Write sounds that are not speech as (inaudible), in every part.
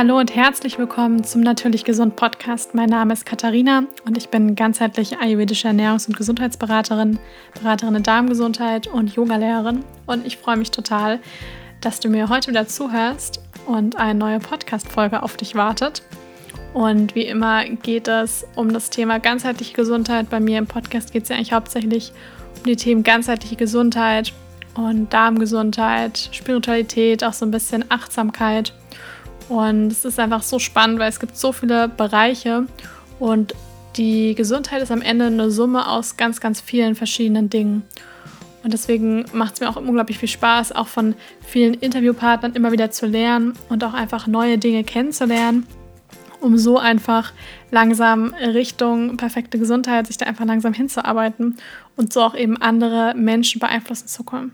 Hallo und herzlich willkommen zum Natürlich Gesund Podcast. Mein Name ist Katharina und ich bin ganzheitliche ayurvedische Ernährungs- und Gesundheitsberaterin, Beraterin in Darmgesundheit und Yogalehrerin. Und ich freue mich total, dass du mir heute wieder zuhörst und eine neue Podcast-Folge auf dich wartet. Und wie immer geht es um das Thema ganzheitliche Gesundheit. Bei mir im Podcast geht es ja eigentlich hauptsächlich um die Themen ganzheitliche Gesundheit und Darmgesundheit, Spiritualität, auch so ein bisschen Achtsamkeit und es ist einfach so spannend, weil es gibt so viele Bereiche und die Gesundheit ist am Ende eine Summe aus ganz, ganz vielen verschiedenen Dingen. Und deswegen macht es mir auch unglaublich viel Spaß, auch von vielen Interviewpartnern immer wieder zu lernen und auch einfach neue Dinge kennenzulernen, um so einfach langsam Richtung perfekte Gesundheit sich da einfach langsam hinzuarbeiten und so auch eben andere Menschen beeinflussen zu können.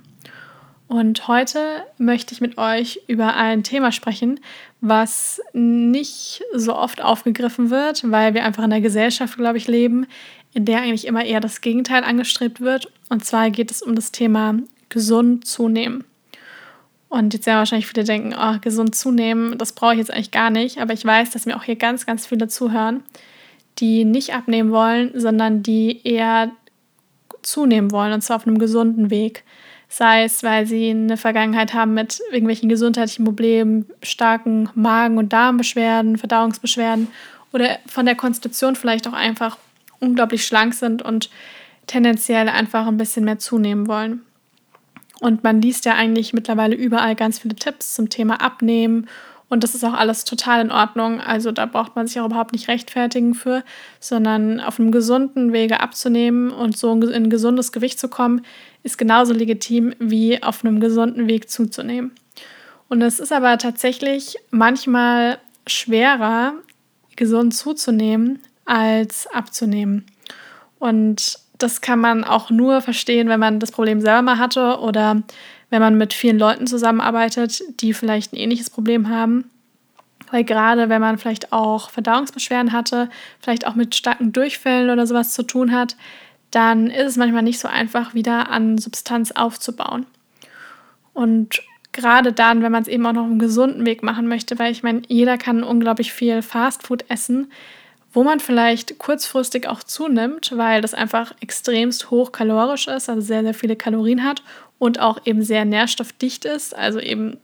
Und heute möchte ich mit euch über ein Thema sprechen, was nicht so oft aufgegriffen wird, weil wir einfach in einer Gesellschaft, glaube ich, leben, in der eigentlich immer eher das Gegenteil angestrebt wird. Und zwar geht es um das Thema gesund zunehmen. Und jetzt werden wahrscheinlich viele denken, oh, gesund zunehmen, das brauche ich jetzt eigentlich gar nicht. Aber ich weiß, dass mir auch hier ganz, ganz viele zuhören, die nicht abnehmen wollen, sondern die eher zunehmen wollen, und zwar auf einem gesunden Weg sei es, weil sie eine Vergangenheit haben mit irgendwelchen gesundheitlichen Problemen, starken Magen- und Darmbeschwerden, Verdauungsbeschwerden oder von der Konstitution vielleicht auch einfach unglaublich schlank sind und tendenziell einfach ein bisschen mehr zunehmen wollen. Und man liest ja eigentlich mittlerweile überall ganz viele Tipps zum Thema Abnehmen und das ist auch alles total in Ordnung. Also da braucht man sich auch überhaupt nicht rechtfertigen für, sondern auf einem gesunden Wege abzunehmen und so in ein gesundes Gewicht zu kommen, ist genauso legitim wie auf einem gesunden Weg zuzunehmen. Und es ist aber tatsächlich manchmal schwerer, gesund zuzunehmen, als abzunehmen. Und das kann man auch nur verstehen, wenn man das Problem selber mal hatte oder wenn man mit vielen Leuten zusammenarbeitet, die vielleicht ein ähnliches Problem haben. Weil gerade wenn man vielleicht auch Verdauungsbeschwerden hatte, vielleicht auch mit starken Durchfällen oder sowas zu tun hat, dann ist es manchmal nicht so einfach, wieder an Substanz aufzubauen. Und gerade dann, wenn man es eben auch noch einen gesunden Weg machen möchte, weil ich meine, jeder kann unglaublich viel Fastfood essen, wo man vielleicht kurzfristig auch zunimmt, weil das einfach extremst hochkalorisch ist, also sehr, sehr viele Kalorien hat und auch eben sehr nährstoffdicht ist, also eben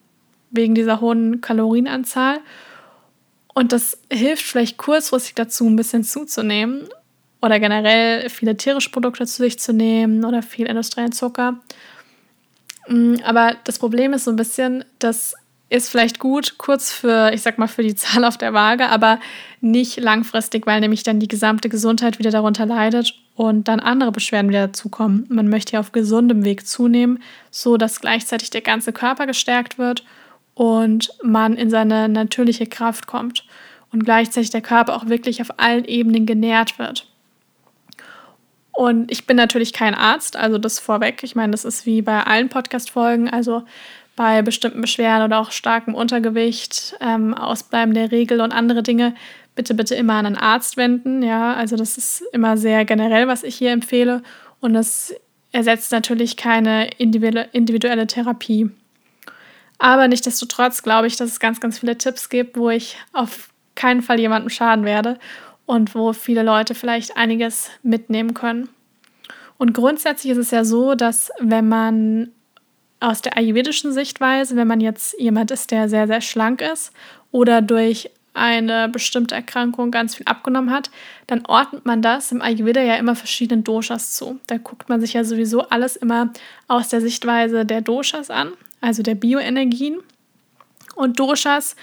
wegen dieser hohen Kalorienanzahl. Und das hilft vielleicht kurzfristig dazu, ein bisschen zuzunehmen oder generell viele tierische Produkte zu sich zu nehmen oder viel industriellen Zucker. Mm, aber das Problem ist so ein bisschen, das ist vielleicht gut kurz für, ich sag mal, für die (laughs) Zahl auf der Waage, aber nicht langfristig, weil nämlich dann die gesamte Gesundheit wieder darunter leidet und dann andere Beschwerden wieder dazukommen. Man möchte ja auf gesundem Weg zunehmen, so dass gleichzeitig der ganze Körper gestärkt wird und man in seine natürliche Kraft kommt und gleichzeitig der Körper auch wirklich auf allen Ebenen genährt wird. Und ich bin natürlich kein Arzt, also das vorweg. Ich meine, das ist wie bei allen Podcast-Folgen. Also bei bestimmten Beschwerden oder auch starkem Untergewicht, ähm, Ausbleiben der Regel und andere Dinge bitte, bitte immer an einen Arzt wenden. Ja, also das ist immer sehr generell, was ich hier empfehle. Und es ersetzt natürlich keine individuelle Therapie. Aber nichtsdestotrotz glaube ich, dass es ganz, ganz viele Tipps gibt, wo ich auf keinen Fall jemandem schaden werde und wo viele Leute vielleicht einiges mitnehmen können. Und grundsätzlich ist es ja so, dass wenn man aus der ayurvedischen Sichtweise, wenn man jetzt jemand ist, der sehr, sehr schlank ist oder durch eine bestimmte Erkrankung ganz viel abgenommen hat, dann ordnet man das im Ayurveda ja immer verschiedenen Doshas zu. Da guckt man sich ja sowieso alles immer aus der Sichtweise der Doshas an, also der Bioenergien. Und Doshas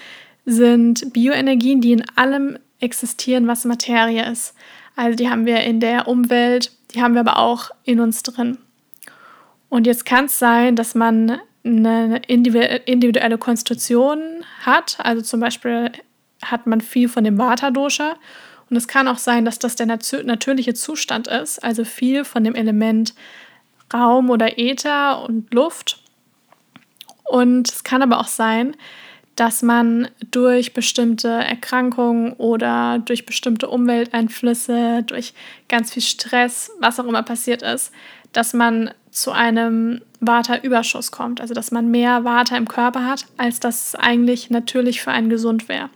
sind Bioenergien, die in allem existieren, was Materie ist. Also die haben wir in der Umwelt, die haben wir aber auch in uns drin. Und jetzt kann es sein, dass man eine individuelle Konstitution hat. Also zum Beispiel hat man viel von dem Vata-Dosha. Und es kann auch sein, dass das der natürliche Zustand ist, also viel von dem Element Raum oder Äther und Luft. Und es kann aber auch sein, dass man durch bestimmte Erkrankungen oder durch bestimmte Umwelteinflüsse, durch ganz viel Stress, was auch immer passiert ist, dass man zu einem Vata-Überschuss kommt, also dass man mehr Vata im Körper hat, als das eigentlich natürlich für einen gesund wäre.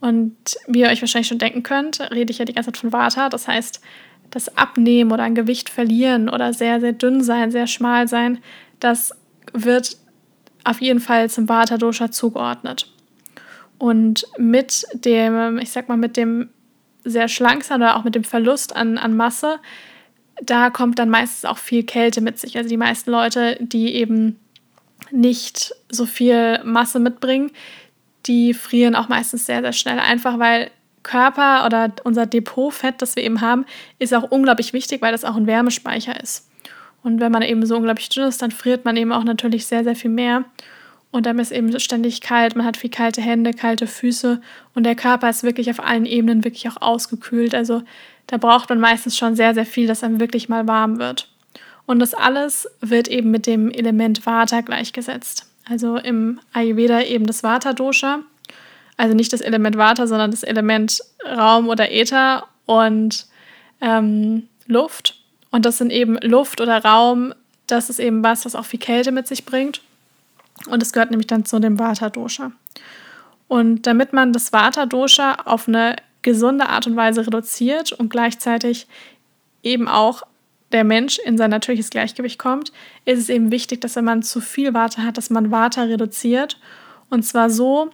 Und wie ihr euch wahrscheinlich schon denken könnt, rede ich ja die ganze Zeit von Vata. Das heißt, das Abnehmen oder ein Gewicht verlieren oder sehr, sehr dünn sein, sehr schmal sein, das wird auf jeden Fall zum Vata-Dosha zugeordnet. Und mit dem, ich sag mal, mit dem sehr schlank sein oder auch mit dem Verlust an, an Masse, da kommt dann meistens auch viel Kälte mit sich. Also die meisten Leute, die eben nicht so viel Masse mitbringen, die frieren auch meistens sehr, sehr schnell. Einfach weil Körper oder unser Depotfett, das wir eben haben, ist auch unglaublich wichtig, weil das auch ein Wärmespeicher ist. Und wenn man eben so unglaublich dünn ist, dann friert man eben auch natürlich sehr, sehr viel mehr. Und dann ist eben ständig kalt, man hat viel kalte Hände, kalte Füße und der Körper ist wirklich auf allen Ebenen wirklich auch ausgekühlt. Also da braucht man meistens schon sehr, sehr viel, dass einem wirklich mal warm wird. Und das alles wird eben mit dem Element Vata gleichgesetzt. Also im Ayurveda eben das Vata-Dosha. Also nicht das Element Vata, sondern das Element Raum oder Äther und ähm, Luft. Und das sind eben Luft oder Raum, das ist eben was, was auch viel Kälte mit sich bringt. Und es gehört nämlich dann zu dem Vata-Dosha. Und damit man das Vata-Dosha auf eine gesunde Art und Weise reduziert und gleichzeitig eben auch der Mensch in sein natürliches Gleichgewicht kommt, ist es eben wichtig, dass wenn man zu viel Vata hat, dass man Vata reduziert. Und zwar so,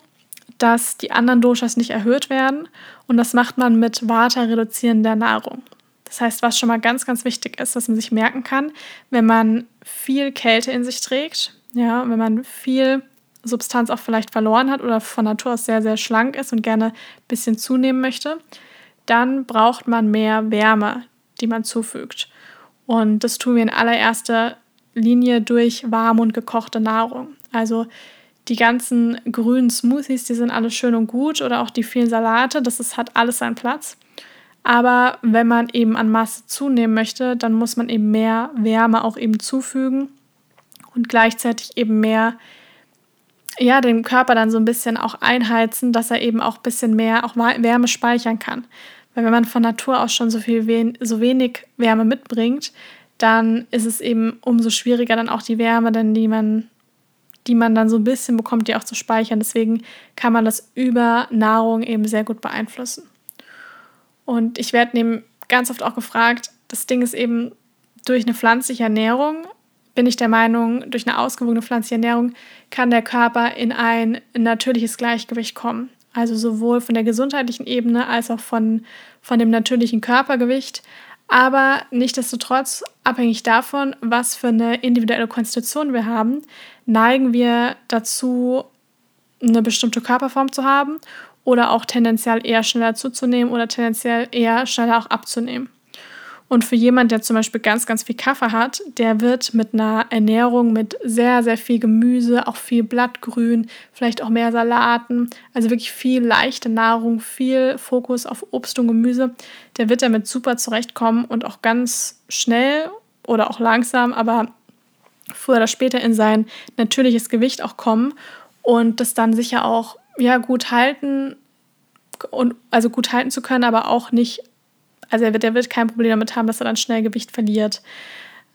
dass die anderen Doshas nicht erhöht werden. Und das macht man mit Vata reduzierender Nahrung. Das heißt, was schon mal ganz, ganz wichtig ist, dass man sich merken kann, wenn man viel Kälte in sich trägt, ja, wenn man viel Substanz auch vielleicht verloren hat oder von Natur aus sehr, sehr schlank ist und gerne ein bisschen zunehmen möchte, dann braucht man mehr Wärme, die man zufügt. Und das tun wir in allererster Linie durch warme und gekochte Nahrung. Also die ganzen grünen Smoothies, die sind alles schön und gut oder auch die vielen Salate, das ist, hat alles seinen Platz. Aber wenn man eben an Masse zunehmen möchte, dann muss man eben mehr Wärme auch eben zufügen und gleichzeitig eben mehr, ja, den Körper dann so ein bisschen auch einheizen, dass er eben auch ein bisschen mehr auch Wärme speichern kann. Weil wenn man von Natur aus schon so viel wen so wenig Wärme mitbringt, dann ist es eben umso schwieriger, dann auch die Wärme, denn die man, die man dann so ein bisschen bekommt, die auch zu speichern. Deswegen kann man das über Nahrung eben sehr gut beeinflussen. Und ich werde eben ganz oft auch gefragt, das Ding ist eben durch eine pflanzliche Ernährung, bin ich der Meinung, durch eine ausgewogene pflanzliche Ernährung kann der Körper in ein natürliches Gleichgewicht kommen. Also sowohl von der gesundheitlichen Ebene als auch von, von dem natürlichen Körpergewicht. Aber nichtdestotrotz, abhängig davon, was für eine individuelle Konstitution wir haben, neigen wir dazu, eine bestimmte Körperform zu haben oder auch tendenziell eher schneller zuzunehmen oder tendenziell eher schneller auch abzunehmen. Und für jemand, der zum Beispiel ganz, ganz viel Kaffee hat, der wird mit einer Ernährung mit sehr, sehr viel Gemüse, auch viel Blattgrün, vielleicht auch mehr Salaten, also wirklich viel leichte Nahrung, viel Fokus auf Obst und Gemüse, der wird damit super zurechtkommen und auch ganz schnell oder auch langsam, aber früher oder später in sein natürliches Gewicht auch kommen und das dann sicher auch ja, gut halten und also gut halten zu können, aber auch nicht also er wird, er wird kein Problem damit haben, dass er dann schnell Gewicht verliert.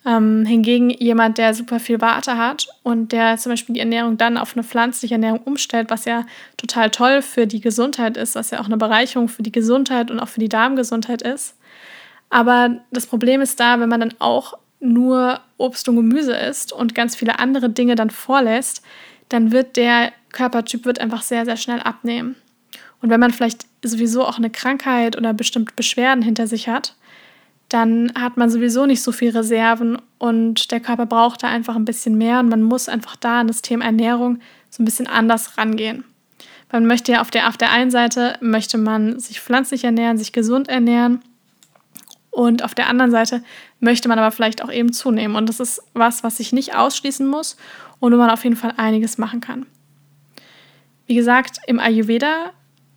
Ähm, hingegen jemand, der super viel Warte hat und der zum Beispiel die Ernährung dann auf eine pflanzliche Ernährung umstellt, was ja total toll für die Gesundheit ist, was ja auch eine Bereicherung für die Gesundheit und auch für die Darmgesundheit ist. Aber das Problem ist da, wenn man dann auch nur Obst und Gemüse isst und ganz viele andere Dinge dann vorlässt, dann wird der Körpertyp wird einfach sehr, sehr schnell abnehmen. Und wenn man vielleicht sowieso auch eine Krankheit oder bestimmte Beschwerden hinter sich hat, dann hat man sowieso nicht so viel Reserven und der Körper braucht da einfach ein bisschen mehr und man muss einfach da an das Thema Ernährung so ein bisschen anders rangehen. Man möchte ja auf der, auf der einen Seite möchte man sich pflanzlich ernähren, sich gesund ernähren und auf der anderen Seite möchte man aber vielleicht auch eben zunehmen und das ist was, was sich nicht ausschließen muss und wo man auf jeden Fall einiges machen kann. Wie gesagt, im Ayurveda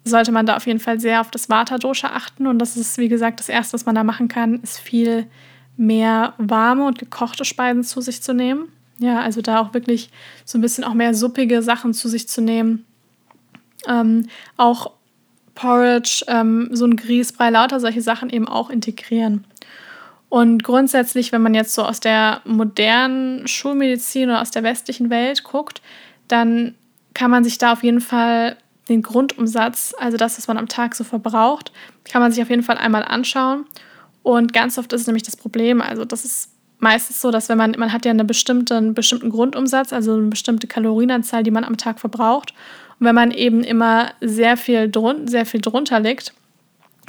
sollte man da auf jeden Fall sehr auf das Vata-Dosha achten. Und das ist, wie gesagt, das Erste, was man da machen kann, ist viel mehr warme und gekochte Speisen zu sich zu nehmen. Ja, also da auch wirklich so ein bisschen auch mehr suppige Sachen zu sich zu nehmen. Ähm, auch Porridge, ähm, so ein Grießbrei, lauter solche Sachen eben auch integrieren. Und grundsätzlich, wenn man jetzt so aus der modernen Schulmedizin oder aus der westlichen Welt guckt, dann kann man sich da auf jeden Fall den Grundumsatz, also das, was man am Tag so verbraucht, kann man sich auf jeden Fall einmal anschauen. Und ganz oft ist es nämlich das Problem, also das ist meistens so, dass wenn man, man hat ja eine bestimmte, einen bestimmten Grundumsatz, also eine bestimmte Kalorienanzahl, die man am Tag verbraucht. Und wenn man eben immer sehr viel, drun sehr viel drunter liegt,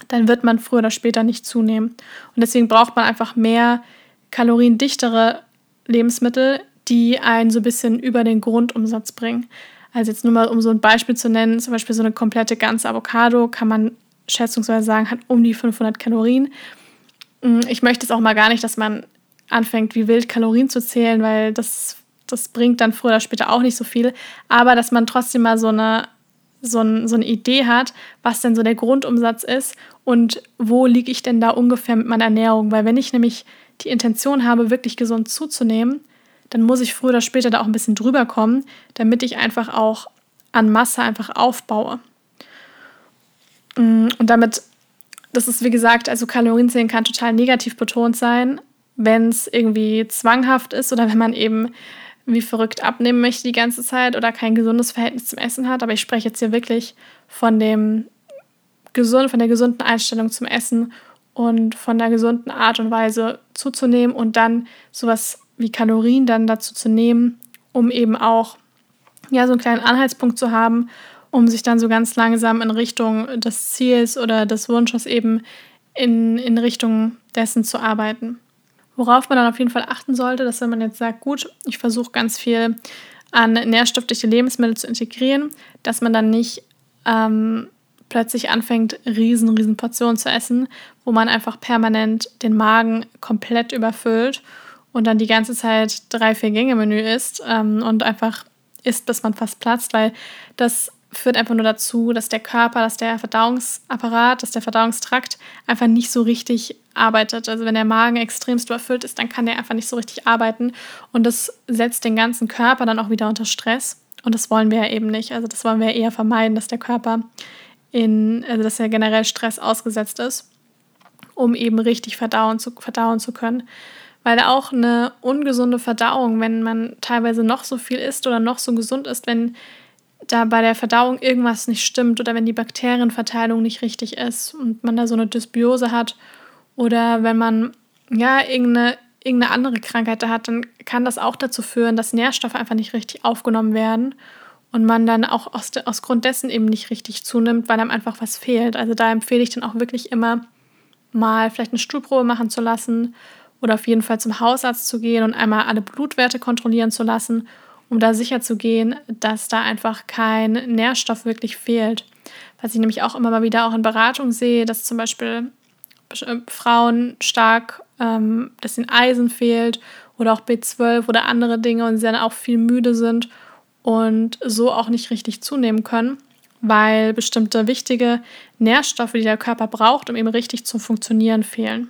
dann wird man früher oder später nicht zunehmen. Und deswegen braucht man einfach mehr kaloriendichtere Lebensmittel, die einen so ein bisschen über den Grundumsatz bringen. Also jetzt nur mal, um so ein Beispiel zu nennen, zum Beispiel so eine komplette ganze Avocado kann man schätzungsweise sagen, hat um die 500 Kalorien. Mm, ich möchte es auch mal gar nicht, dass man anfängt, wie wild Kalorien zu zählen, weil das, das bringt dann früher oder später auch nicht so viel. Aber dass man trotzdem mal so eine, so, ein, so eine Idee hat, was denn so der Grundumsatz ist und wo liege ich denn da ungefähr mit meiner Ernährung. Weil wenn ich nämlich die Intention habe, wirklich gesund zuzunehmen, dann muss ich früher oder später da auch ein bisschen drüber kommen, damit ich einfach auch an Masse einfach aufbaue. Mm, und damit, das ist wie gesagt, also Kalorienzählen kann total negativ betont sein, wenn es irgendwie zwanghaft ist oder wenn man eben wie verrückt abnehmen möchte die ganze Zeit oder kein gesundes Verhältnis zum Essen hat. Aber ich spreche jetzt hier wirklich von dem gesund, von der gesunden Einstellung zum Essen und von der gesunden Art und Weise zuzunehmen und dann sowas wie Kalorien dann dazu zu nehmen, um eben auch ja so einen kleinen Anhaltspunkt zu haben, um sich dann so ganz langsam in Richtung des Ziels oder des Wunsches eben in, in Richtung dessen zu arbeiten. Worauf man dann auf jeden Fall achten sollte, dass wenn man jetzt sagt, gut, ich versuche ganz viel an nährstoffliche Lebensmittel zu integrieren, dass man dann nicht ähm, plötzlich anfängt, riesen, riesen Portionen zu essen, wo man einfach permanent den Magen komplett überfüllt und dann die ganze Zeit drei, vier Gänge Menü isst ähm, und einfach isst, bis man fast platzt, weil das führt einfach nur dazu, dass der Körper, dass der Verdauungsapparat, dass der Verdauungstrakt einfach nicht so richtig arbeitet. Also wenn der Magen extremst überfüllt ist, dann kann der einfach nicht so richtig arbeiten und das setzt den ganzen Körper dann auch wieder unter Stress und das wollen wir ja eben nicht. Also das wollen wir eher vermeiden, dass der Körper in, also dass er generell Stress ausgesetzt ist, um eben richtig verdauen zu, verdauen zu können. Weil auch eine ungesunde Verdauung, wenn man teilweise noch so viel isst oder noch so gesund ist, wenn da bei der Verdauung irgendwas nicht stimmt oder wenn die Bakterienverteilung nicht richtig ist und man da so eine Dysbiose hat oder wenn man ja irgendeine, irgendeine andere Krankheit da hat, dann kann das auch dazu führen, dass Nährstoffe einfach nicht richtig aufgenommen werden und man dann auch aus, aus Grund dessen eben nicht richtig zunimmt, weil einem einfach was fehlt. Also da empfehle ich dann auch wirklich immer mal vielleicht eine Stuhlprobe machen zu lassen oder auf jeden Fall zum Hausarzt zu gehen und einmal alle Blutwerte kontrollieren zu lassen um da sicher zu gehen, dass da einfach kein Nährstoff wirklich fehlt. Was ich nämlich auch immer mal wieder auch in Beratung sehe, dass zum Beispiel äh, Frauen stark, ähm, dass ihnen Eisen fehlt oder auch B12 oder andere Dinge und sie dann auch viel müde sind und so auch nicht richtig zunehmen können, weil bestimmte wichtige Nährstoffe, die der Körper braucht, um eben richtig zu funktionieren, fehlen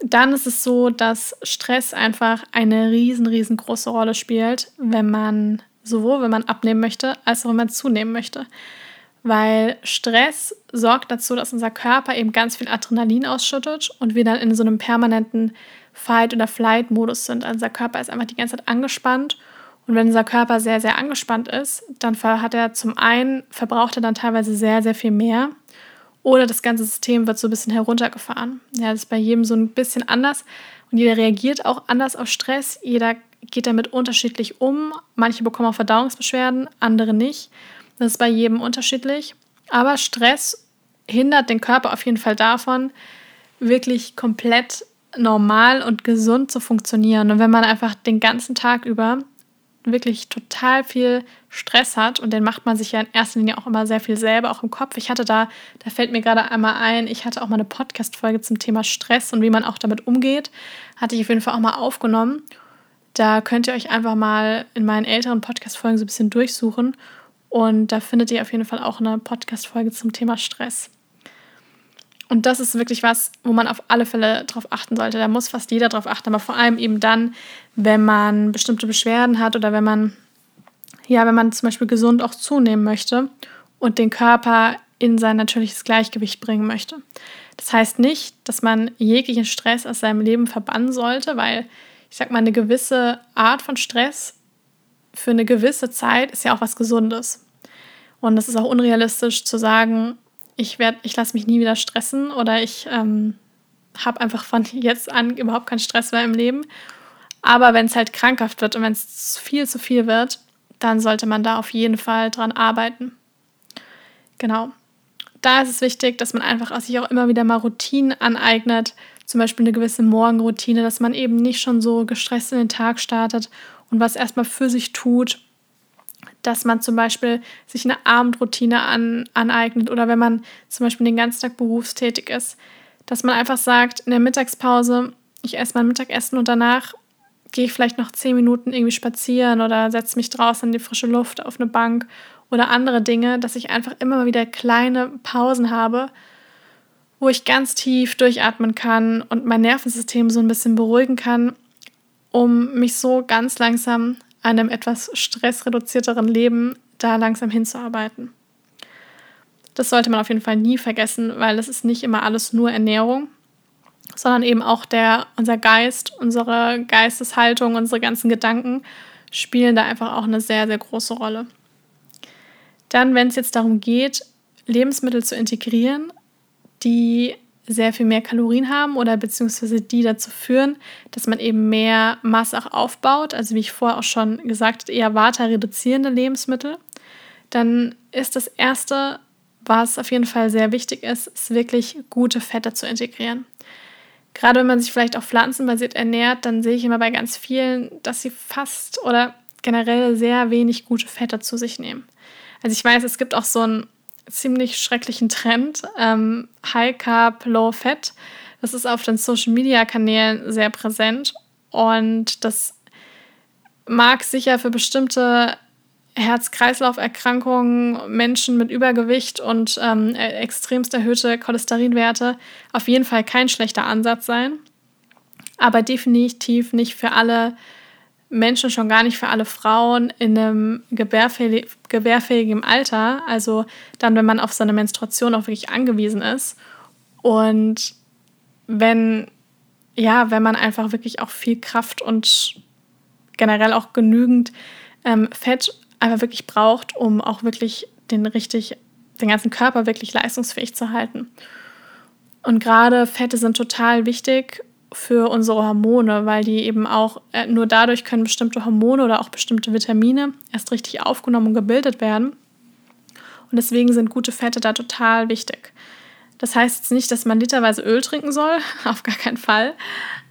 dann ist es so, dass Stress einfach eine riesen, riesengroße Rolle spielt, wenn man sowohl wenn man abnehmen möchte, als auch wenn man zunehmen möchte. Weil Stress sorgt dazu, dass unser Körper eben ganz viel Adrenalin ausschüttet und wir dann in so einem permanenten Fight- oder Flight-Modus sind. Also unser Körper ist einfach die ganze Zeit angespannt. Und wenn unser Körper sehr, sehr angespannt ist, dann hat er zum einen, verbraucht er dann teilweise sehr, sehr viel mehr oder das ganze System wird so ein bisschen heruntergefahren. Ja, das ist bei jedem so ein bisschen anders und jeder reagiert auch anders auf Stress. Jeder geht damit unterschiedlich um. Manche bekommen auch Verdauungsbeschwerden, andere nicht. Das ist bei jedem unterschiedlich. Aber Stress hindert den Körper auf jeden Fall davon, wirklich komplett normal und gesund zu funktionieren. Und wenn man einfach den ganzen Tag über wirklich total viel Stress hat und den macht man sich ja in erster Linie auch immer sehr viel selber, auch im Kopf. Ich hatte da, da fällt mir gerade einmal ein, ich hatte auch mal eine Podcast-Folge zum Thema Stress und wie man auch damit umgeht. Hatte ich auf jeden Fall auch mal aufgenommen. Da könnt ihr euch einfach mal in meinen älteren Podcast-Folgen so ein bisschen durchsuchen und da findet ihr auf jeden Fall auch eine Podcast-Folge zum Thema Stress. Und das ist wirklich was, wo man auf alle Fälle drauf achten sollte. Da muss fast jeder drauf achten, aber vor allem eben dann, wenn man bestimmte Beschwerden hat oder wenn man, ja, wenn man zum Beispiel gesund auch zunehmen möchte und den Körper in sein natürliches Gleichgewicht bringen möchte. Das heißt nicht, dass man jeglichen Stress aus seinem Leben verbannen sollte, weil ich sag mal, eine gewisse Art von Stress für eine gewisse Zeit ist ja auch was Gesundes. Und es ist auch unrealistisch zu sagen, ich, ich lasse mich nie wieder stressen oder ich ähm, habe einfach von (laughs) jetzt an überhaupt keinen Stress mehr im Leben. Aber wenn es halt krankhaft wird und wenn es viel zu viel wird, dann sollte man da auf jeden Fall dran arbeiten. Genau. Da ist es wichtig, dass man einfach sich auch immer wieder mal Routinen aneignet, zum Beispiel eine gewisse Morgenroutine, dass man eben nicht schon so gestresst in den Tag startet und was erstmal für sich tut, dass man zum Beispiel sich eine Abendroutine an, aneignet oder wenn man zum Beispiel den ganzen Tag berufstätig ist, dass man einfach sagt, in der Mittagspause, ich esse mein Mittagessen und danach gehe ich vielleicht noch zehn Minuten irgendwie spazieren oder setze mich draußen in die frische Luft auf eine Bank oder andere Dinge, dass ich einfach immer wieder kleine Pausen habe, wo ich ganz tief durchatmen kann und mein Nervensystem so ein bisschen beruhigen kann, um mich so ganz langsam einem etwas stressreduzierteren Leben da langsam hinzuarbeiten. Das sollte man auf jeden Fall nie vergessen, weil es ist nicht immer alles nur Ernährung, sondern eben auch der, unser Geist, unsere Geisteshaltung, unsere ganzen Gedanken spielen da einfach auch eine sehr, sehr große Rolle. Dann, wenn es jetzt darum geht, Lebensmittel zu integrieren, die sehr viel mehr Kalorien haben oder beziehungsweise die dazu führen, dass man eben mehr Masse auch aufbaut, also wie ich vorher auch schon gesagt habe, eher Vata-reduzierende Lebensmittel, dann ist das Erste, was auf jeden Fall sehr wichtig ist, ist wirklich gute Fette zu integrieren. Gerade wenn man sich vielleicht auch pflanzenbasiert ernährt, dann sehe ich immer bei ganz vielen, dass sie fast oder generell sehr wenig gute Fette zu sich nehmen. Also ich weiß, es gibt auch so einen ziemlich schrecklichen Trend, ähm, High Carb, Low Fat. Das ist auf den Social Media Kanälen sehr präsent und das mag sicher für bestimmte Herz-Kreislauf-Erkrankungen, Menschen mit Übergewicht und ähm, e-, extremst erhöhte Cholesterinwerte auf jeden Fall kein schlechter Ansatz sein. Aber definitiv nicht für alle Menschen, schon gar nicht für alle Frauen in einem gebärfähig, gebärfähigen Alter. Also dann, wenn man auf seine Menstruation auch wirklich angewiesen ist. Und wenn, ja, wenn man einfach wirklich auch viel Kraft und generell auch genügend ähm, Fett einfach wirklich braucht, um auch wirklich den richtig, den ganzen Körper wirklich leistungsfähig zu halten. Und gerade Fette sind total wichtig für unsere Hormone, weil die eben auch äh, nur dadurch können bestimmte Hormone oder auch bestimmte Vitamine erst richtig aufgenommen und gebildet werden. Und deswegen sind gute Fette da total wichtig. Das heißt jetzt nicht, dass man literweise Öl trinken soll, (laughs) auf gar keinen Fall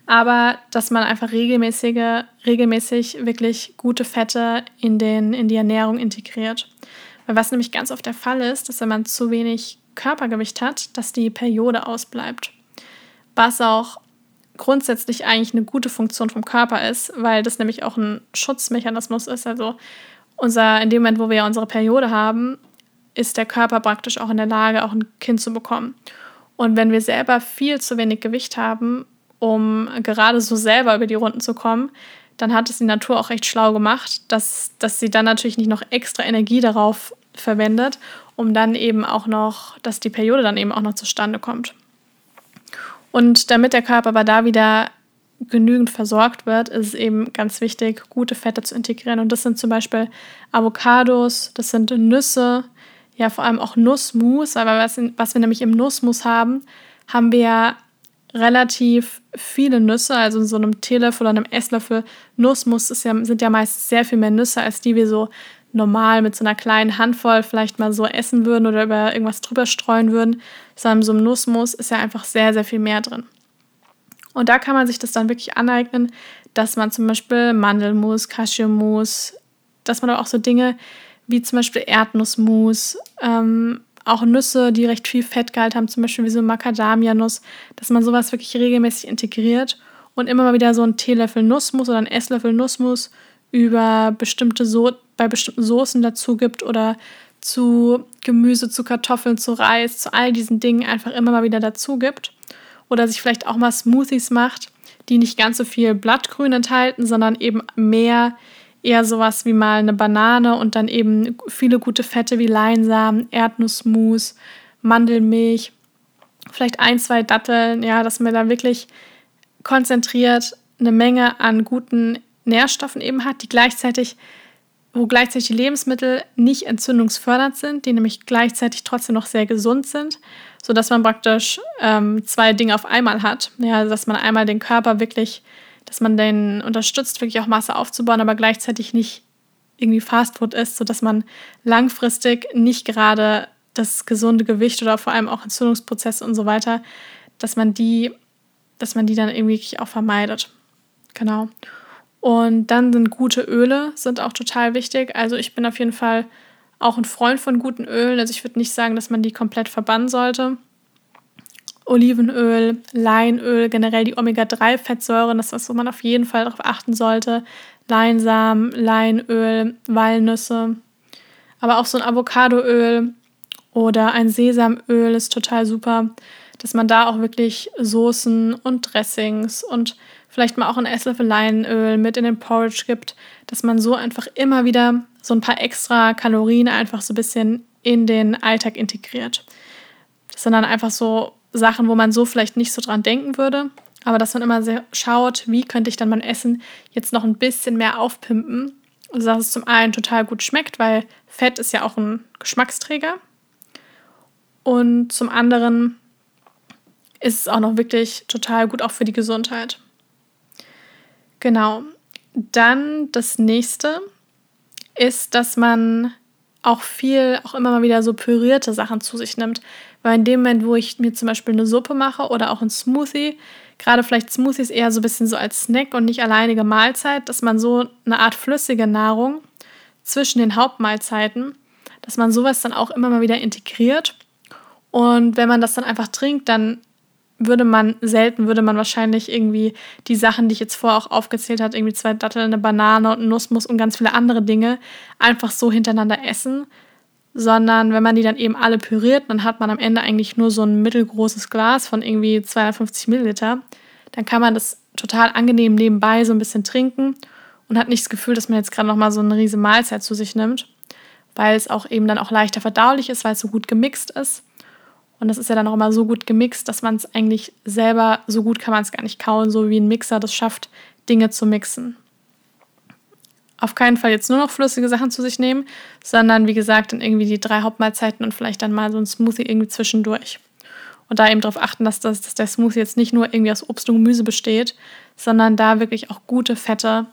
aber dass man einfach regelmäßige, regelmäßig wirklich gute Fette in, den, in die Ernährung integriert. Weil was nämlich ganz oft der Fall ist, dass wenn man zu wenig Körpergewicht hat, dass die Periode ausbleibt. Was auch grundsätzlich eigentlich eine gute Funktion vom Körper ist, weil das nämlich auch ein Schutzmechanismus ist. Also unser, in dem Moment, wo wir unsere Periode haben, ist der Körper praktisch auch in der Lage, auch ein Kind zu bekommen. Und wenn wir selber viel zu wenig Gewicht haben, um gerade so selber über die Runden zu kommen, dann hat es die Natur auch recht schlau gemacht, dass, dass sie dann natürlich nicht noch extra Energie darauf verwendet, um dann eben auch noch, dass die Periode dann eben auch noch zustande kommt. Und damit der Körper aber da wieder genügend versorgt wird, ist es eben ganz wichtig, gute Fette zu integrieren. Und das sind zum Beispiel Avocados, das sind Nüsse, ja vor allem auch Nussmus. Aber was, was wir nämlich im Nussmus haben, haben wir relativ viele Nüsse, also in so einem Teelöffel oder einem Esslöffel Nussmus ja, sind ja meist sehr viel mehr Nüsse, als die wir so normal mit so einer kleinen Handvoll vielleicht mal so essen würden oder über irgendwas drüber streuen würden, sondern so einem Nussmus ist ja einfach sehr, sehr viel mehr drin. Und da kann man sich das dann wirklich aneignen, dass man zum Beispiel Mandelmus, Cashewmus, dass man aber auch so Dinge wie zum Beispiel Erdnussmus, ähm, auch Nüsse, die recht viel Fettgehalt haben, zum Beispiel wie so Macadamia-Nuss, dass man sowas wirklich regelmäßig integriert und immer mal wieder so einen Teelöffel Nussmus oder einen Esslöffel Nussmus über bestimmte so bei bestimmten Soßen dazu gibt oder zu Gemüse, zu Kartoffeln, zu Reis, zu all diesen Dingen einfach immer mal wieder dazu gibt. Oder sich vielleicht auch mal Smoothies macht, die nicht ganz so viel Blattgrün enthalten, sondern eben mehr eher sowas wie mal eine Banane und dann eben viele gute Fette wie Leinsamen, Erdnussmus, Mandelmilch, vielleicht ein, zwei Datteln, ja, dass man da wirklich konzentriert eine Menge an guten Nährstoffen eben hat, die gleichzeitig wo gleichzeitig die Lebensmittel nicht entzündungsfördernd sind, die nämlich gleichzeitig trotzdem noch sehr gesund sind, sodass man praktisch ähm, zwei Dinge auf einmal hat. Ja, also dass man einmal den Körper wirklich, dass man den unterstützt, wirklich auch Masse aufzubauen, aber gleichzeitig nicht irgendwie Fastfood isst, sodass man langfristig nicht gerade das gesunde Gewicht oder vor allem auch Entzündungsprozesse und so weiter, dass man die, dass man die dann irgendwie auch vermeidet. Genau. Und dann sind gute Öle sind auch total wichtig. Also ich bin auf jeden Fall auch ein Freund von guten Ölen. Also ich würde nicht sagen, dass man die komplett verbannen sollte. Olivenöl, Leinöl, generell die Omega-3-Fettsäuren, das ist was, wo man auf jeden Fall darauf achten sollte. Leinsamen, Leinöl, Walnüsse, aber auch so ein Avocadoöl oder ein Sesamöl ist total super, dass man da auch wirklich Soßen und Dressings und vielleicht mal auch ein Esslöffel Leinöl mit in den Porridge gibt, dass man so einfach immer wieder so ein paar extra Kalorien einfach so ein bisschen in den Alltag integriert. Das sind dann einfach so Sachen, wo man so vielleicht nicht so dran denken würde, aber dass man immer schaut, wie könnte ich dann mein Essen jetzt noch ein bisschen mehr aufpimpen, also dass es zum einen total gut schmeckt, weil Fett ist ja auch ein Geschmacksträger und zum anderen ist es auch noch wirklich total gut auch für die Gesundheit. Genau. Dann das nächste ist, dass man auch viel, auch immer mal wieder so pürierte Sachen zu sich nimmt. Weil in dem Moment, wo ich mir zum Beispiel eine Suppe mache oder auch ein Smoothie, gerade vielleicht Smoothies eher so ein bisschen so als Snack und nicht alleinige Mahlzeit, dass man so eine Art flüssige Nahrung zwischen den Hauptmahlzeiten, dass man sowas dann auch immer mal wieder integriert. Und wenn man das dann einfach trinkt, dann würde man selten, würde man wahrscheinlich irgendwie die Sachen, die ich jetzt vorher auch aufgezählt habe, irgendwie zwei Datteln, eine Banane und Nussmus und ganz viele andere Dinge, einfach so hintereinander essen. Sondern wenn man die dann eben alle püriert, dann hat man am Ende eigentlich nur so ein mittelgroßes Glas von irgendwie 250 Milliliter. Dann kann man das total angenehm nebenbei so ein bisschen trinken und hat nicht das Gefühl, dass man jetzt gerade nochmal so eine riesige Mahlzeit zu sich nimmt, weil es auch eben dann auch leichter verdaulich ist, weil es so gut gemixt ist. Und das ist ja dann auch immer so gut gemixt, dass man es eigentlich selber, so gut kann man es gar nicht kauen, so wie ein Mixer das schafft, Dinge zu mixen. Auf keinen Fall jetzt nur noch flüssige Sachen zu sich nehmen, sondern wie gesagt, dann irgendwie die drei Hauptmahlzeiten und vielleicht dann mal so ein Smoothie irgendwie zwischendurch. Und da eben darauf achten, dass, das, dass der Smoothie jetzt nicht nur irgendwie aus Obst und Gemüse besteht, sondern da wirklich auch gute Fette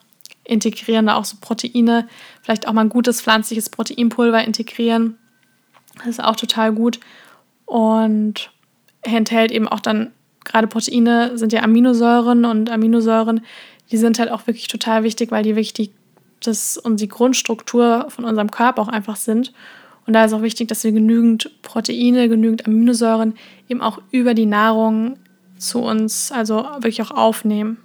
integrieren, da auch so Proteine, vielleicht auch mal ein gutes pflanzliches Proteinpulver integrieren. Das ist auch total gut und enthält eben auch dann, gerade Proteine sind ja Aminosäuren und Aminosäuren, die sind halt auch wirklich total wichtig, weil die wirklich die, das und die Grundstruktur von unserem Körper auch einfach sind. Und da ist auch wichtig, dass wir genügend Proteine, genügend Aminosäuren eben auch über die Nahrung zu uns, also wirklich auch aufnehmen.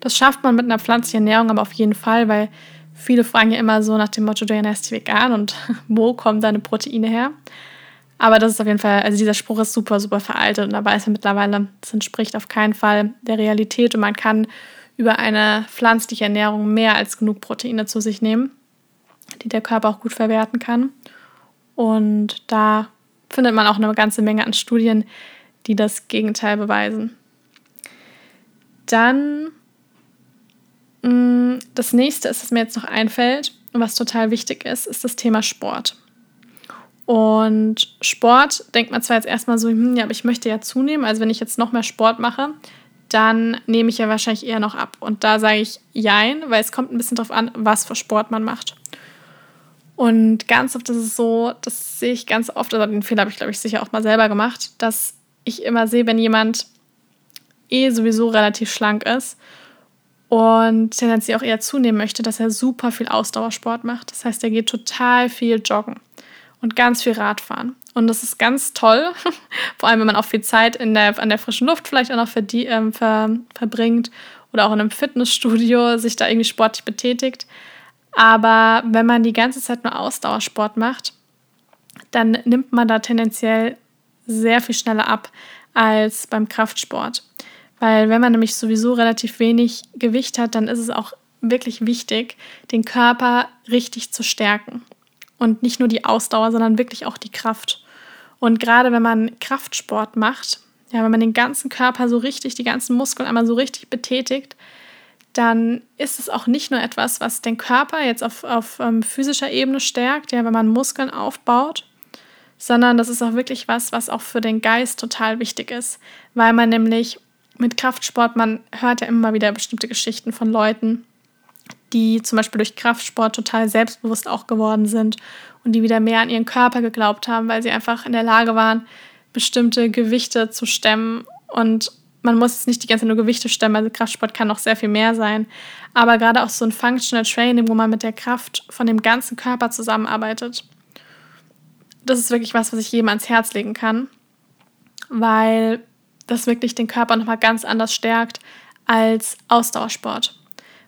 Das schafft man mit einer pflanzlichen Ernährung aber auf jeden Fall, weil viele fragen ja immer so nach dem Motto, du ernährst vegan und (laughs) wo kommen deine Proteine her? Aber das ist auf jeden Fall, also dieser Spruch ist super, super veraltet und da weiß man mittlerweile, das entspricht auf keinen Fall der Realität und man kann über eine pflanzliche Ernährung mehr als genug Proteine zu sich nehmen, die der Körper auch gut verwerten kann. Und da findet man auch eine ganze Menge an Studien, die das Gegenteil beweisen. Dann mm, das nächste ist, was mir jetzt noch einfällt und was total wichtig ist, ist das Thema Sport. Und Sport denkt man zwar jetzt erstmal so, hm, ja, aber ich möchte ja zunehmen. Also wenn ich jetzt noch mehr Sport mache, dann nehme ich ja wahrscheinlich eher noch ab. Und da sage ich Jein, weil es kommt ein bisschen darauf an, was für Sport man macht. Und ganz oft ist es so, das sehe ich ganz oft, also den Fehler habe ich, glaube ich, sicher auch mal selber gemacht, dass ich immer sehe, wenn jemand eh sowieso relativ schlank ist und tendenziell auch eher zunehmen möchte, dass er super viel Ausdauersport macht. Das heißt, er geht total viel joggen und ganz viel Radfahren. Und das ist ganz toll, (laughs) vor allem wenn man auch viel Zeit in der, an der frischen Luft vielleicht auch noch für die, ähm, ver, verbringt oder auch in einem Fitnessstudio (laughs) sich da irgendwie sportlich betätigt. Aber wenn man die ganze Zeit nur Ausdauersport macht, dann nimmt man da tendenziell sehr viel schneller ab als beim Kraftsport. Weil wenn man nämlich sowieso relativ wenig Gewicht hat, dann ist es auch wirklich wichtig, den Körper richtig zu stärken. Und nicht nur die Ausdauer, sondern wirklich auch die Kraft. Und gerade wenn man Kraftsport macht, ja, wenn man den ganzen Körper so richtig, die ganzen Muskeln einmal so richtig betätigt, dann ist es auch nicht nur etwas, was den Körper jetzt auf, auf ähm, physischer Ebene stärkt, ja, wenn man Muskeln aufbaut, sondern das ist auch wirklich was, was auch für den Geist total wichtig ist, weil man nämlich mit Kraftsport, man hört ja immer wieder bestimmte Geschichten von Leuten, die zum Beispiel durch Kraftsport total selbstbewusst auch geworden sind und die wieder mehr an ihren Körper geglaubt haben, weil sie einfach in der Lage waren, bestimmte Gewichte zu stemmen. Und man muss jetzt nicht die ganze Zeit nur Gewichte stemmen, also Kraftsport kann noch sehr viel mehr sein. Aber gerade auch so ein Functional Training, wo man mit der Kraft von dem ganzen Körper zusammenarbeitet, das ist wirklich was, was ich jedem ans Herz legen kann, weil das wirklich den Körper nochmal ganz anders stärkt als Ausdauersport.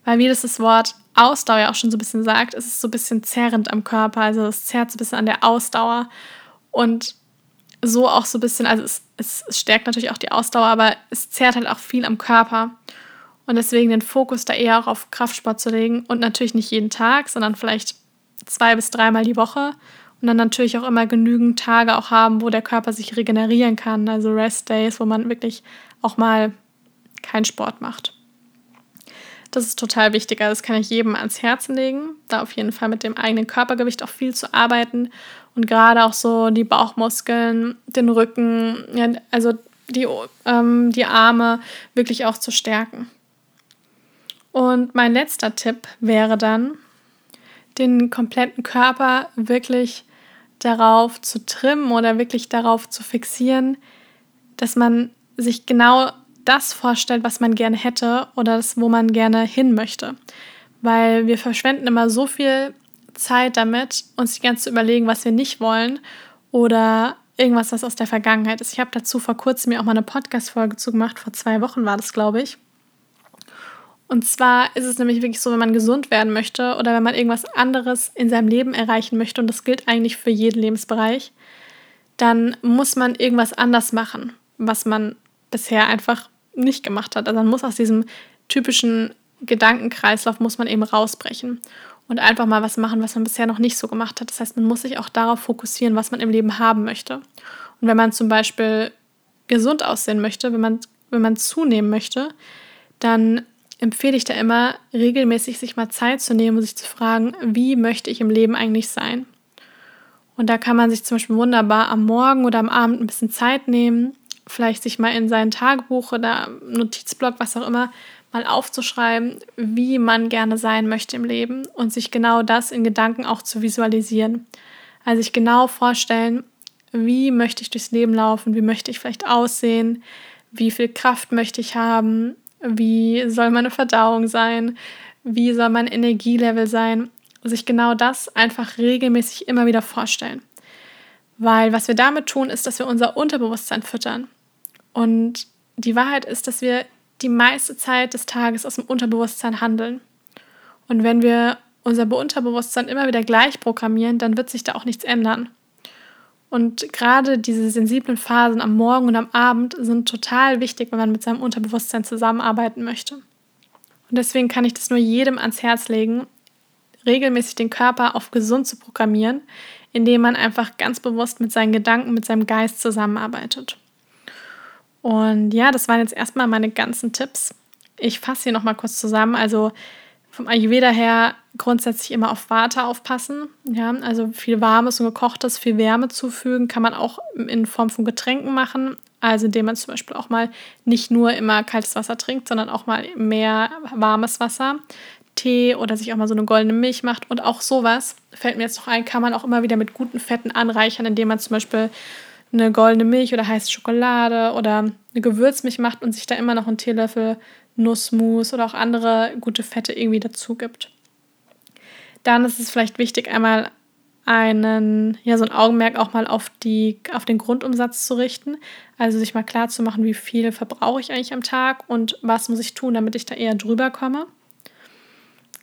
Weil wie das das Wort Ausdauer ja auch schon so ein bisschen sagt, ist es so ein bisschen zerrend am Körper. Also es zerrt so ein bisschen an der Ausdauer. Und so auch so ein bisschen, also es, es, stärkt natürlich auch die Ausdauer, aber es zerrt halt auch viel am Körper. Und deswegen den Fokus da eher auch auf Kraftsport zu legen und natürlich nicht jeden Tag, sondern vielleicht zwei bis dreimal die Woche. Und dann natürlich auch immer genügend Tage auch haben, wo der Körper sich regenerieren kann. Also Rest Days, wo man wirklich auch mal keinen Sport macht. Das ist total wichtig. Also das kann ich jedem ans Herzen legen, da auf jeden Fall mit dem eigenen Körpergewicht auch viel zu arbeiten und gerade auch so die Bauchmuskeln, den Rücken, ja, also die, ähm, die Arme wirklich auch zu stärken. Und mein letzter Tipp wäre dann, den kompletten Körper wirklich darauf zu trimmen oder wirklich darauf zu fixieren, dass man sich genau das vorstellt, was man gerne hätte oder das, wo man gerne hin möchte. Weil wir verschwenden immer so viel Zeit damit, uns die ganze zu überlegen, was wir nicht wollen oder irgendwas, was aus der Vergangenheit ist. Ich habe dazu vor kurzem mir auch mal eine Podcast-Folge zugemacht, vor zwei Wochen war das, glaube ich. Und zwar ist es nämlich wirklich so, wenn man gesund werden möchte oder wenn man irgendwas anderes in seinem Leben erreichen möchte, und das gilt eigentlich für jeden Lebensbereich, dann muss man irgendwas anders machen, was man bisher einfach nicht gemacht hat. Also man muss aus diesem typischen Gedankenkreislauf muss man eben rausbrechen und einfach mal was machen, was man bisher noch nicht so gemacht hat. Das heißt, man muss sich auch darauf fokussieren, was man im Leben haben möchte. Und wenn man zum Beispiel gesund aussehen möchte, wenn man, wenn man zunehmen möchte, dann empfehle ich da immer, regelmäßig sich mal Zeit zu nehmen und sich zu fragen, wie möchte ich im Leben eigentlich sein? Und da kann man sich zum Beispiel wunderbar am Morgen oder am Abend ein bisschen Zeit nehmen vielleicht sich mal in sein Tagebuch oder Notizblock, was auch immer, mal aufzuschreiben, wie man gerne sein möchte im Leben und sich genau das in Gedanken auch zu visualisieren. Also sich genau vorstellen, wie möchte ich durchs Leben laufen, wie möchte ich vielleicht aussehen, wie viel Kraft möchte ich haben, wie soll meine Verdauung sein, wie soll mein Energielevel sein, sich genau das einfach regelmäßig immer wieder vorstellen. Weil was wir damit tun, ist, dass wir unser Unterbewusstsein füttern. Und die Wahrheit ist, dass wir die meiste Zeit des Tages aus dem Unterbewusstsein handeln. Und wenn wir unser Unterbewusstsein immer wieder gleich programmieren, dann wird sich da auch nichts ändern. Und gerade diese sensiblen Phasen am Morgen und am Abend sind total wichtig, wenn man mit seinem Unterbewusstsein zusammenarbeiten möchte. Und deswegen kann ich das nur jedem ans Herz legen, regelmäßig den Körper auf gesund zu programmieren, indem man einfach ganz bewusst mit seinen Gedanken, mit seinem Geist zusammenarbeitet. Und ja, das waren jetzt erstmal meine ganzen Tipps. Ich fasse hier nochmal kurz zusammen. Also vom Ayurveda her grundsätzlich immer auf Water aufpassen. Ja, also viel Warmes und Gekochtes, viel Wärme zufügen, kann man auch in Form von Getränken machen. Also indem man zum Beispiel auch mal nicht nur immer kaltes Wasser trinkt, sondern auch mal mehr warmes Wasser. Tee oder sich auch mal so eine goldene Milch macht. Und auch sowas, fällt mir jetzt noch ein, kann man auch immer wieder mit guten Fetten anreichern, indem man zum Beispiel eine goldene Milch oder heiße Schokolade oder eine Gewürzmilch macht und sich da immer noch einen Teelöffel Nussmus oder auch andere gute Fette irgendwie dazu gibt. Dann ist es vielleicht wichtig, einmal einen, ja, so ein Augenmerk auch mal auf, die, auf den Grundumsatz zu richten. Also sich mal klar zu machen, wie viel verbrauche ich eigentlich am Tag und was muss ich tun, damit ich da eher drüber komme.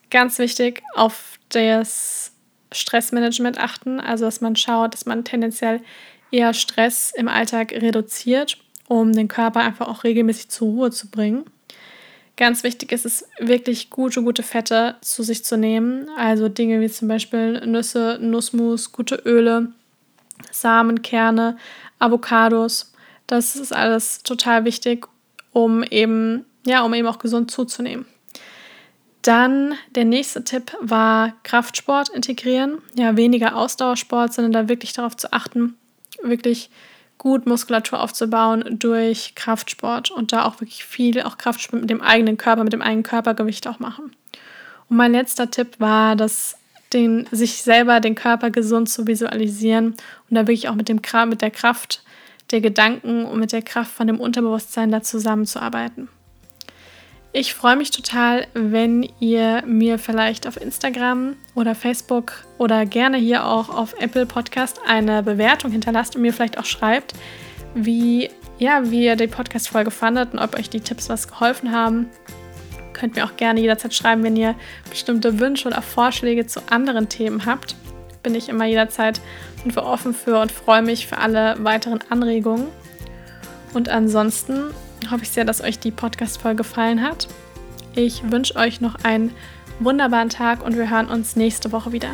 Ganz wichtig, auf das Stressmanagement achten, also dass man schaut, dass man tendenziell eher Stress im Alltag reduziert, um den Körper einfach auch regelmäßig zur Ruhe zu bringen. Ganz wichtig ist es wirklich gute, gute Fette zu sich zu nehmen. Also Dinge wie zum Beispiel Nüsse, Nussmus, gute Öle, Samen, Kerne, Avocados. Das ist alles total wichtig, um eben, ja, um eben auch gesund zuzunehmen. Dann der nächste Tipp war Kraftsport integrieren. Ja, weniger Ausdauersport, sondern da wirklich darauf zu achten, wirklich gut Muskulatur aufzubauen durch Kraftsport und da auch wirklich viel auch Kraftsport mit dem eigenen Körper, mit dem eigenen Körpergewicht auch machen. Und mein letzter Tipp war, dass den, sich selber den Körper gesund zu visualisieren und da wirklich auch mit, dem, mit der Kraft der Gedanken und mit der Kraft von dem Unterbewusstsein da zusammenzuarbeiten. Ich freue mich total, wenn ihr mir vielleicht auf Instagram oder Facebook oder gerne hier auch auf Apple Podcast eine Bewertung hinterlasst und mir vielleicht auch schreibt, wie, ja, wie ihr die Podcast-Folge fandet und ob euch die Tipps was geholfen haben. Könnt mir auch gerne jederzeit schreiben, wenn ihr bestimmte Wünsche oder Vorschläge zu anderen Themen habt. Bin ich immer jederzeit offen für und freue mich für alle weiteren Anregungen. Und ansonsten hoffe ich sehr, dass euch die Podcast-Folge gefallen hat. Ich wünsche euch noch einen wunderbaren Tag und wir hören uns nächste Woche wieder.